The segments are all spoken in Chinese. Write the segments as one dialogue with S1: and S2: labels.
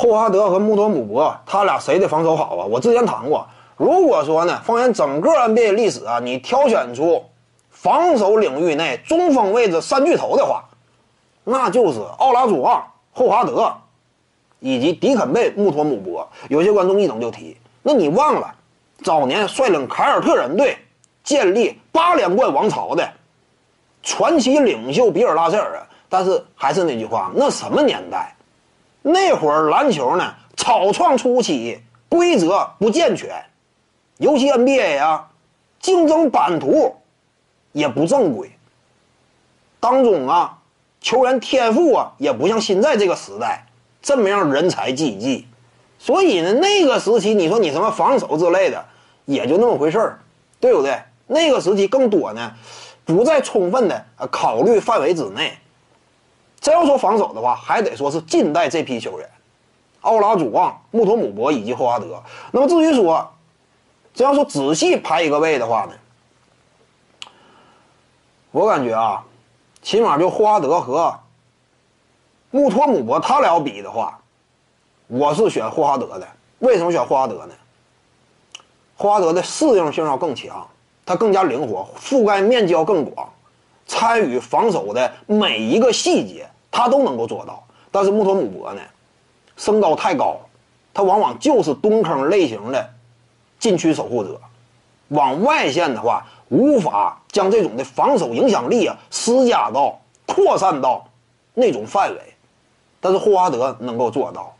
S1: 霍华德和穆托姆博，他俩谁的防守好啊？我之前谈过，如果说呢，放眼整个 NBA 历史啊，你挑选出防守领域内中锋位置三巨头的话，那就是奥拉朱旺、霍华德以及迪肯贝、穆托姆博。有些观众一整就提，那你忘了早年率领凯尔特人队建立八连冠王朝的传奇领袖比尔·拉塞尔啊？但是还是那句话，那什么年代？那会儿篮球呢，草创初期，规则不健全，尤其 NBA 啊，竞争版图也不正规。当中啊，球员天赋啊，也不像现在这个时代这么样人才济济。所以呢，那个时期你说你什么防守之类的，也就那么回事儿，对不对？那个时期更多呢，不在充分的考虑范围之内。真要说防守的话，还得说是近代这批球员，奥拉祖旺、穆托姆博以及霍华德。那么至于说，真要说仔细排一个位的话呢，我感觉啊，起码就霍华德和穆托姆博他俩比的话，我是选霍华德的。为什么选霍华德呢？霍华德的适应性要更强，他更加灵活，覆盖面积要更广。参与防守的每一个细节，他都能够做到。但是穆托姆博呢，身高太高，他往往就是蹲坑类型的禁区守护者。往外线的话，无法将这种的防守影响力啊施加到、扩散到那种范围。但是霍华德能够做到，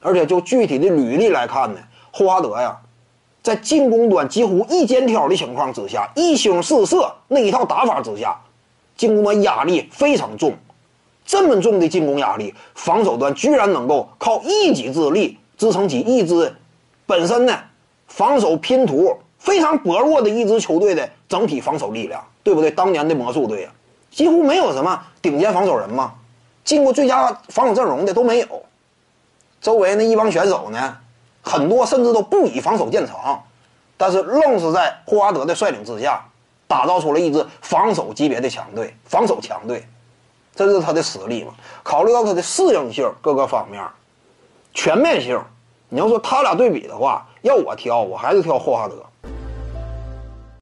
S1: 而且就具体的履历来看呢，霍华德呀，在进攻端几乎一肩挑的情况之下，一星四射那一套打法之下。进攻端压力非常重，这么重的进攻压力，防守端居然能够靠一己之力支撑起一支本身呢防守拼图非常薄弱的一支球队的整体防守力量，对不对？当年的魔术队啊，几乎没有什么顶尖防守人嘛，进过最佳防守阵容的都没有，周围那一帮选手呢，很多甚至都不以防守见长，但是愣是在霍华德的率领之下。打造出了一支防守级别的强队，防守强队，这是他的实力嘛？考虑到他的适应性各个方面，全面性，你要说他俩对比的话，要我挑，我还是挑霍华德。